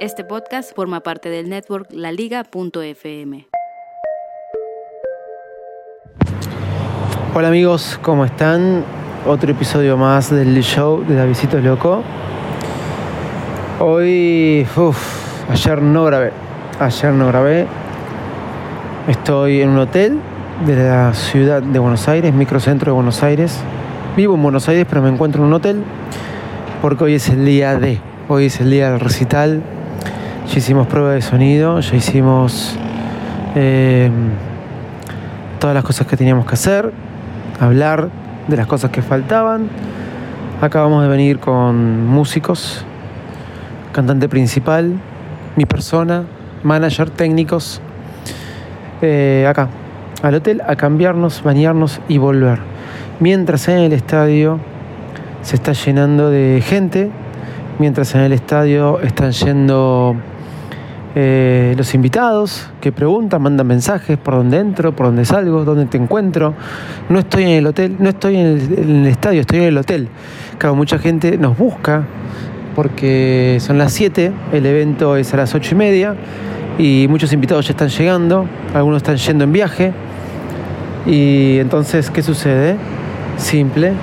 Este podcast forma parte del network laliga.fm. Hola amigos, ¿cómo están? Otro episodio más del show de Davidito Loco. Hoy, uff, ayer no grabé. Ayer no grabé. Estoy en un hotel de la ciudad de Buenos Aires, microcentro de Buenos Aires. Vivo en Buenos Aires, pero me encuentro en un hotel porque hoy es el día de. Hoy es el día del recital. Ya hicimos prueba de sonido, ya hicimos eh, todas las cosas que teníamos que hacer, hablar de las cosas que faltaban. Acabamos de venir con músicos, cantante principal, mi persona, manager, técnicos, eh, acá, al hotel, a cambiarnos, bañarnos y volver. Mientras en el estadio se está llenando de gente, mientras en el estadio están yendo eh, los invitados que preguntan, mandan mensajes por dónde entro, por dónde salgo, dónde te encuentro. No estoy en el hotel, no estoy en el, en el estadio, estoy en el hotel. Claro, mucha gente nos busca porque son las 7, el evento es a las 8 y media y muchos invitados ya están llegando, algunos están yendo en viaje. Y entonces, ¿qué sucede? Simple.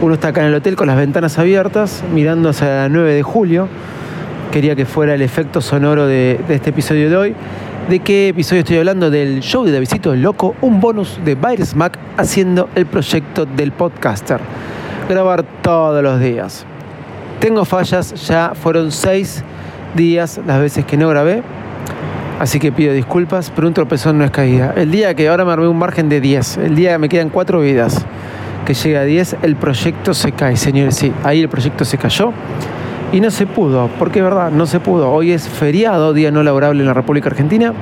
Uno está acá en el hotel con las ventanas abiertas, mirando hacia la 9 de julio quería que fuera el efecto sonoro de, de, este episodio de hoy. ¿De qué episodio estoy hablando? Del show de Davidito Loco, un bonus de Virus Mac haciendo el proyecto del podcaster. Grabar todos los días. Tengo fallas, ya fueron seis días las veces que no grabé, así que pido disculpas, pero un tropezón no es caída. El día que ahora me armé un margen de 10, el día que me quedan cuatro vidas, que llega a 10, el proyecto se cae, señores. Sí, ahí el proyecto se cayó. Y no se pudo, porque es verdad, no se pudo. Hoy es feriado, día no laborable en la República Argentina.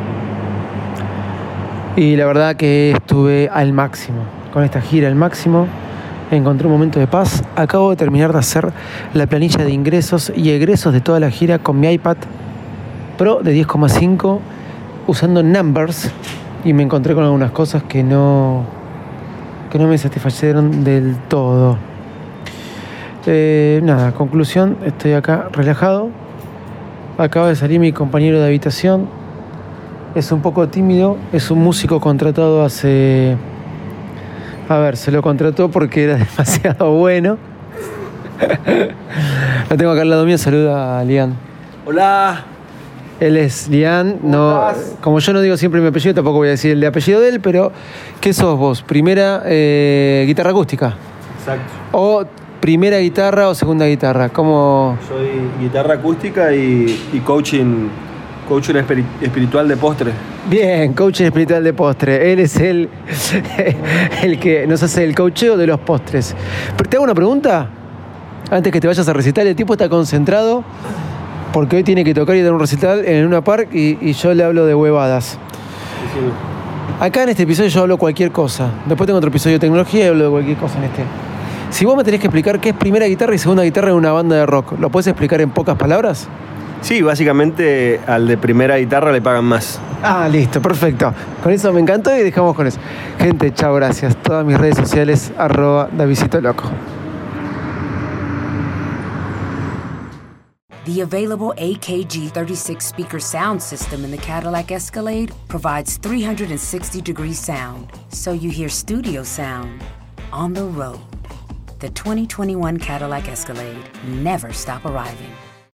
Y la verdad que estuve al máximo, con esta gira al máximo. Encontré un momento de paz. Acabo de terminar de hacer la planilla de ingresos y egresos de toda la gira con mi iPad Pro de 10,5 usando Numbers. Y me encontré con algunas cosas que no, que no me satisfacieron del todo. Eh, nada, conclusión, estoy acá relajado. Acaba de salir mi compañero de habitación. Es un poco tímido, es un músico contratado hace... A ver, se lo contrató porque era demasiado bueno. lo tengo acá al lado mío, saluda a Lian. Hola. Él es Lian, no, como yo no digo siempre mi apellido, tampoco voy a decir el de apellido de él, pero ¿qué sos vos? ¿Primera eh, guitarra acústica? Exacto. ¿O primera guitarra o segunda guitarra? ¿Cómo? Soy guitarra acústica y, y coaching, coaching espiritual de postre. Bien, coaching espiritual de postre. Él es el, el que nos hace el coacheo de los postres. Pero te hago una pregunta. Antes que te vayas a recitar, el tipo está concentrado porque hoy tiene que tocar y dar un recital en una park y, y yo le hablo de huevadas. Acá en este episodio yo hablo cualquier cosa. Después tengo otro episodio de tecnología y hablo de cualquier cosa en este. Si vos me tenés que explicar qué es primera guitarra y segunda guitarra en una banda de rock, ¿lo puedes explicar en pocas palabras? Sí, básicamente al de primera guitarra le pagan más. Ah, listo, perfecto. Con eso me encantó y dejamos con eso. Gente, chao, gracias. Todas mis redes sociales, arroba Davisito Loco. The available AKG 36 speaker sound system in the Cadillac Escalade provides 360 degree sound, so you hear studio sound on the road. The 2021 Cadillac Escalade never stop arriving.